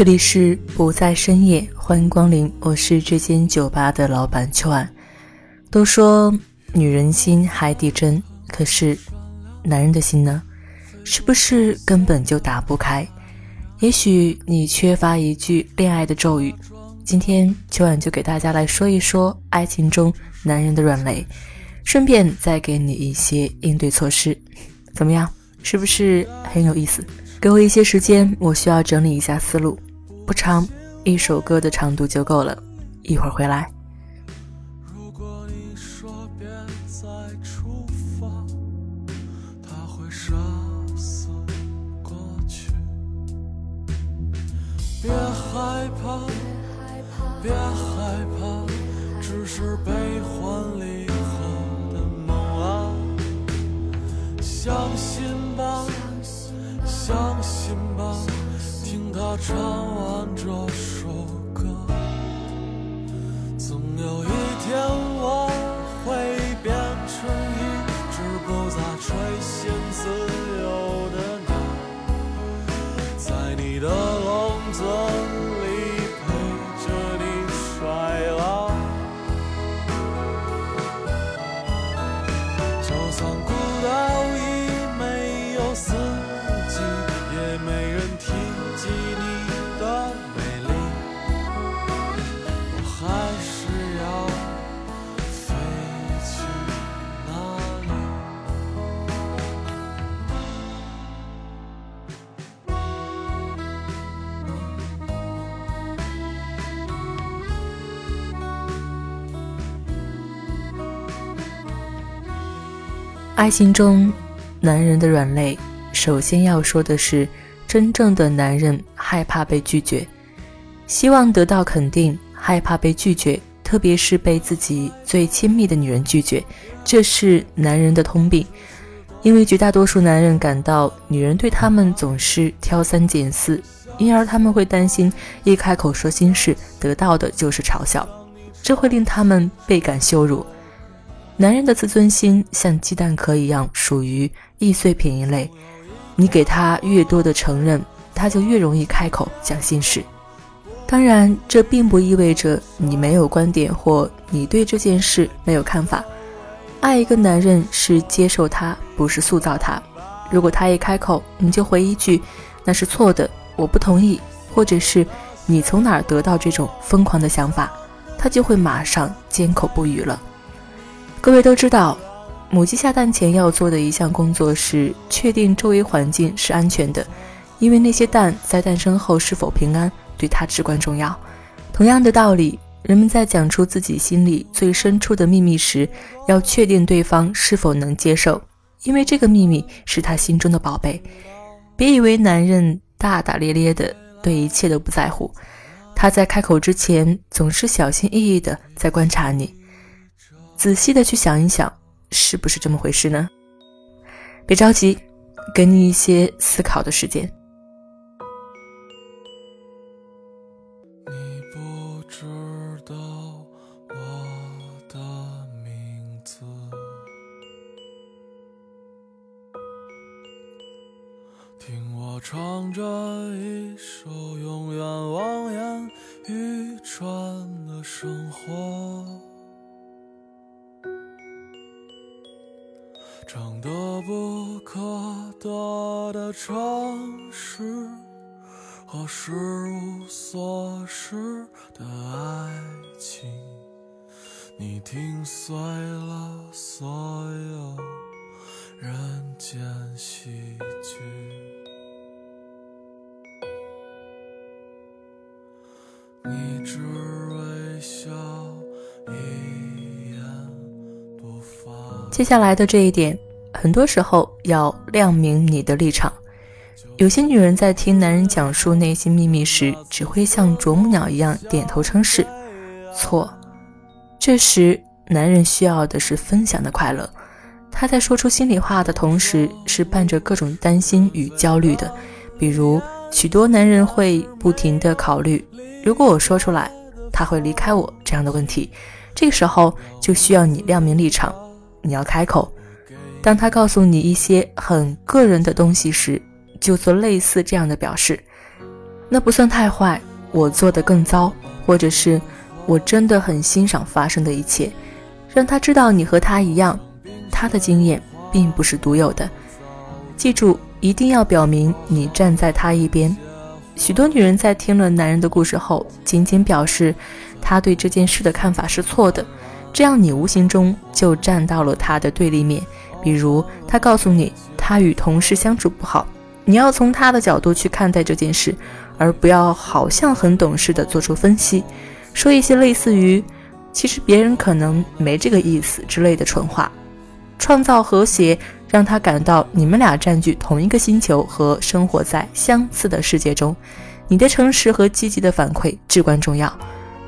这里是不在深夜，欢迎光临，我是这间酒吧的老板秋安。都说女人心海底针，可是男人的心呢？是不是根本就打不开？也许你缺乏一句恋爱的咒语。今天秋安就给大家来说一说爱情中男人的软肋，顺便再给你一些应对措施。怎么样？是不是很有意思？给我一些时间，我需要整理一下思路，不长，一首歌的长度就够了。一会儿回来。如果你说别再出发，他会杀死过去别害怕，别害怕，只是悲欢离合的梦啊！相信吧。相信吧，听他唱爱情中，男人的软肋，首先要说的是，真正的男人害怕被拒绝，希望得到肯定，害怕被拒绝，特别是被自己最亲密的女人拒绝，这是男人的通病。因为绝大多数男人感到女人对他们总是挑三拣四，因而他们会担心一开口说心事，得到的就是嘲笑，这会令他们倍感羞辱。男人的自尊心像鸡蛋壳一样，属于易碎品一类。你给他越多的承认，他就越容易开口讲心事。当然，这并不意味着你没有观点或你对这件事没有看法。爱一个男人是接受他，不是塑造他。如果他一开口，你就回一句“那是错的，我不同意”，或者是“你从哪儿得到这种疯狂的想法”，他就会马上缄口不语了。各位都知道，母鸡下蛋前要做的一项工作是确定周围环境是安全的，因为那些蛋在诞生后是否平安对它至关重要。同样的道理，人们在讲出自己心里最深处的秘密时，要确定对方是否能接受，因为这个秘密是他心中的宝贝。别以为男人大大咧咧的，对一切都不在乎，他在开口之前总是小心翼翼的在观察你。仔细的去想一想，是不是这么回事呢？别着急，给你一些思考的时间。你不知道我的名字，听我唱着一首永远望眼欲穿的生活。长得不可得的城市和失无所失的爱情，你听碎了所有人间喜剧。你只微笑一。接下来的这一点，很多时候要亮明你的立场。有些女人在听男人讲述内心秘密时，只会像啄木鸟一样点头称是。错，这时男人需要的是分享的快乐。他在说出心里话的同时，是伴着各种担心与焦虑的。比如，许多男人会不停地考虑：如果我说出来，他会离开我这样的问题。这个时候就需要你亮明立场，你要开口。当他告诉你一些很个人的东西时，就做类似这样的表示，那不算太坏，我做的更糟，或者是我真的很欣赏发生的一切，让他知道你和他一样，他的经验并不是独有的。记住，一定要表明你站在他一边。许多女人在听了男人的故事后，仅仅表示他对这件事的看法是错的，这样你无形中就站到了他的对立面。比如，他告诉你他与同事相处不好。你要从他的角度去看待这件事，而不要好像很懂事的做出分析，说一些类似于“其实别人可能没这个意思”之类的蠢话。创造和谐，让他感到你们俩占据同一个星球和生活在相似的世界中。你的诚实和积极的反馈至关重要。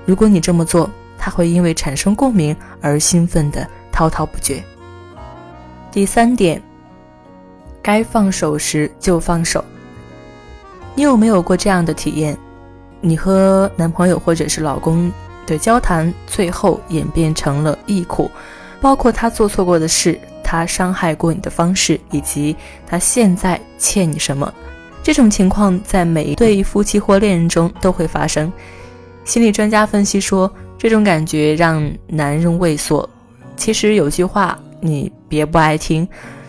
如果你这么做，他会因为产生共鸣而兴奋的滔滔不绝。第三点。该放手时就放手。你有没有过这样的体验？你和男朋友或者是老公的交谈，最后演变成了忆苦，包括他做错过的事，他伤害过你的方式，以及他现在欠你什么。这种情况在每一对夫妻或恋人中都会发生。心理专家分析说，这种感觉让男人畏缩。其实有句话，你别不爱听，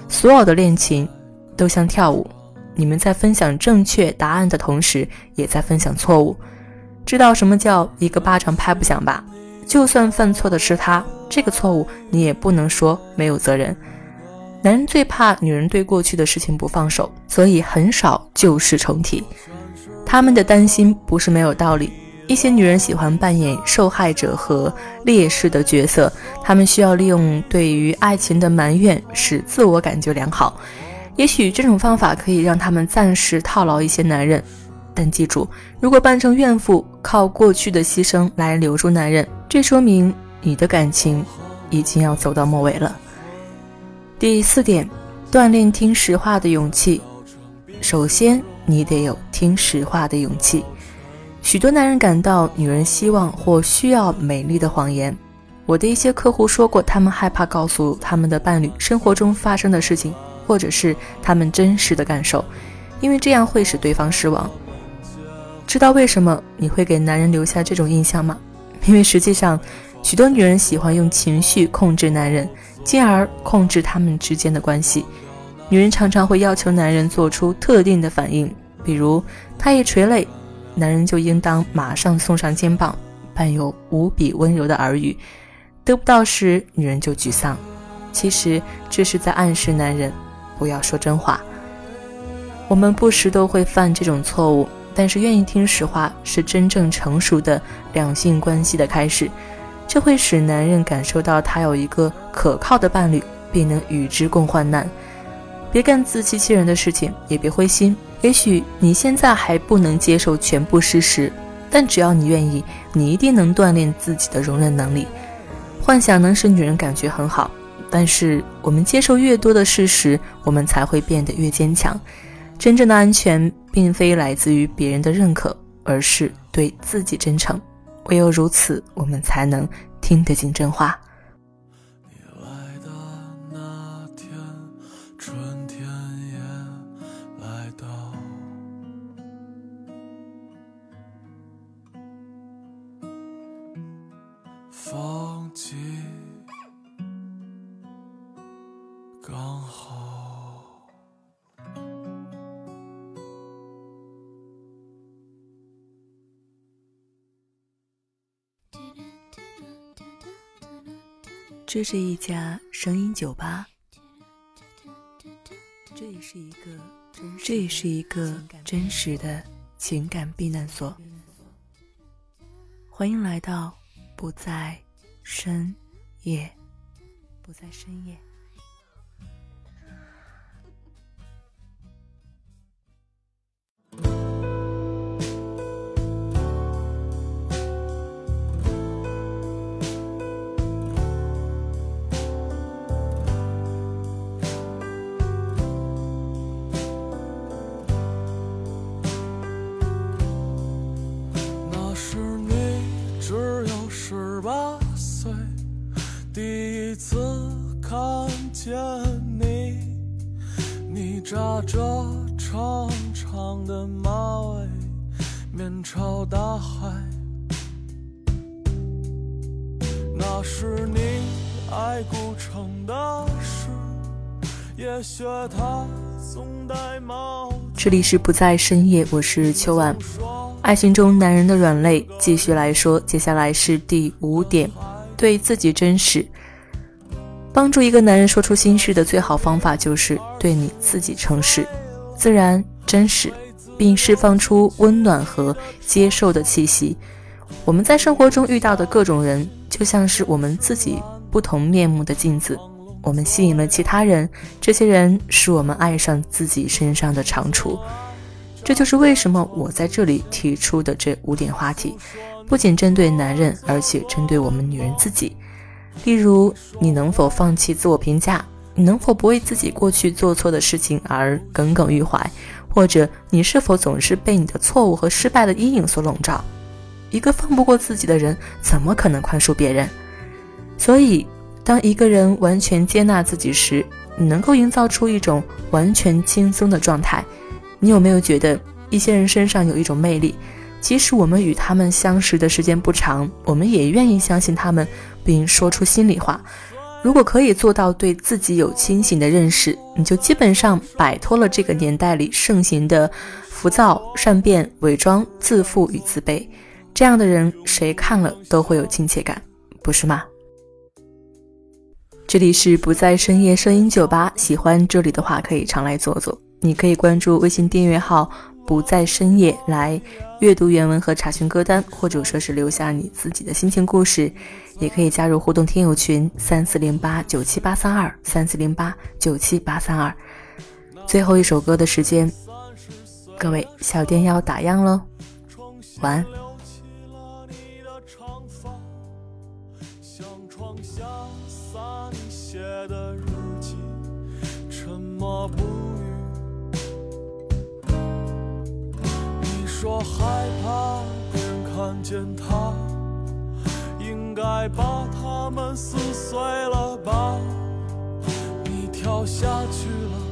所有的恋情。都像跳舞，你们在分享正确答案的同时，也在分享错误。知道什么叫一个巴掌拍不响吧？就算犯错的是他，这个错误你也不能说没有责任。男人最怕女人对过去的事情不放手，所以很少旧事重提。他们的担心不是没有道理。一些女人喜欢扮演受害者和烈士的角色，她们需要利用对于爱情的埋怨，使自我感觉良好。也许这种方法可以让他们暂时套牢一些男人，但记住，如果扮成怨妇，靠过去的牺牲来留住男人，这说明你的感情已经要走到末尾了。第四点，锻炼听实话的勇气。首先，你得有听实话的勇气。许多男人感到女人希望或需要美丽的谎言。我的一些客户说过，他们害怕告诉他们的伴侣生活中发生的事情。或者是他们真实的感受，因为这样会使对方失望。知道为什么你会给男人留下这种印象吗？因为实际上，许多女人喜欢用情绪控制男人，进而控制他们之间的关系。女人常常会要求男人做出特定的反应，比如他一垂泪，男人就应当马上送上肩膀，伴有无比温柔的耳语；得不到时，女人就沮丧。其实这是在暗示男人。不要说真话。我们不时都会犯这种错误，但是愿意听实话是真正成熟的两性关系的开始。这会使男人感受到他有一个可靠的伴侣，并能与之共患难。别干自欺欺人的事情，也别灰心。也许你现在还不能接受全部事实，但只要你愿意，你一定能锻炼自己的容忍能力。幻想能使女人感觉很好。但是，我们接受越多的事实，我们才会变得越坚强。真正的安全，并非来自于别人的认可，而是对自己真诚。唯有如此，我们才能听得进真话。这是一家声音酒吧，这也是一个这也是一个真实的情感避难所。欢迎来到不在深夜，不在深夜。看见你，你扎着长长的马尾，面朝大海。那是你爱古城的诗，也学它总戴帽。这里是不在深夜，我是秋晚。爱情中男人的软肋，继续来说，接下来是第五点，对自己真实。帮助一个男人说出心事的最好方法就是对你自己诚实、自然、真实，并释放出温暖和接受的气息。我们在生活中遇到的各种人，就像是我们自己不同面目的镜子。我们吸引了其他人，这些人是我们爱上自己身上的长处。这就是为什么我在这里提出的这五点话题，不仅针对男人，而且针对我们女人自己。例如，你能否放弃自我评价？你能否不为自己过去做错的事情而耿耿于怀？或者，你是否总是被你的错误和失败的阴影所笼罩？一个放不过自己的人，怎么可能宽恕别人？所以，当一个人完全接纳自己时，你能够营造出一种完全轻松的状态。你有没有觉得，一些人身上有一种魅力？即使我们与他们相识的时间不长，我们也愿意相信他们，并说出心里话。如果可以做到对自己有清醒的认识，你就基本上摆脱了这个年代里盛行的浮躁、善变、伪装、自负与自卑。这样的人，谁看了都会有亲切感，不是吗？这里是不在深夜声音酒吧，喜欢这里的话，可以常来坐坐。你可以关注微信订阅号。不在深夜来阅读原文和查询歌单，或者说是留下你自己的心情故事，也可以加入互动听友群三四零八九七八三二三四零八九七八三二。最后一首歌的时间，各位小店要打烊喽，晚安。说害怕别人看见他，应该把他们撕碎了吧？你跳下去了，